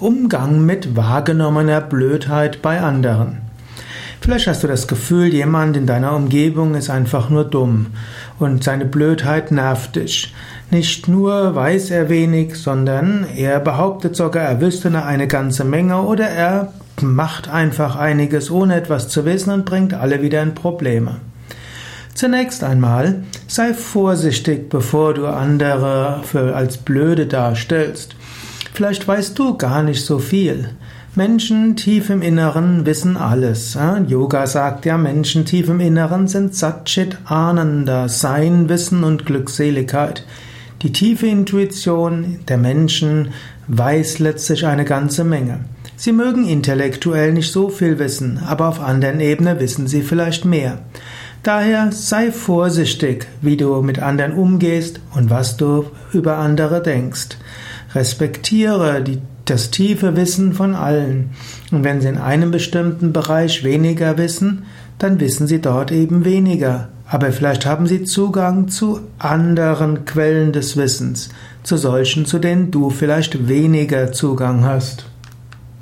Umgang mit wahrgenommener Blödheit bei anderen. Vielleicht hast du das Gefühl, jemand in deiner Umgebung ist einfach nur dumm und seine Blödheit nervt dich. Nicht nur weiß er wenig, sondern er behauptet sogar, er wüsste eine ganze Menge oder er macht einfach einiges ohne etwas zu wissen und bringt alle wieder in Probleme. Zunächst einmal sei vorsichtig, bevor du andere für als blöde darstellst. Vielleicht weißt du gar nicht so viel. Menschen tief im Inneren wissen alles. Yoga sagt ja, Menschen tief im Inneren sind Satchit Ananda, Sein, Wissen und Glückseligkeit. Die tiefe Intuition der Menschen weiß letztlich eine ganze Menge. Sie mögen intellektuell nicht so viel wissen, aber auf anderen Ebene wissen sie vielleicht mehr. Daher sei vorsichtig, wie du mit anderen umgehst und was du über andere denkst. Respektiere die das tiefe Wissen von allen. Und wenn Sie in einem bestimmten Bereich weniger wissen, dann wissen Sie dort eben weniger. Aber vielleicht haben Sie Zugang zu anderen Quellen des Wissens, zu solchen, zu denen du vielleicht weniger Zugang hast.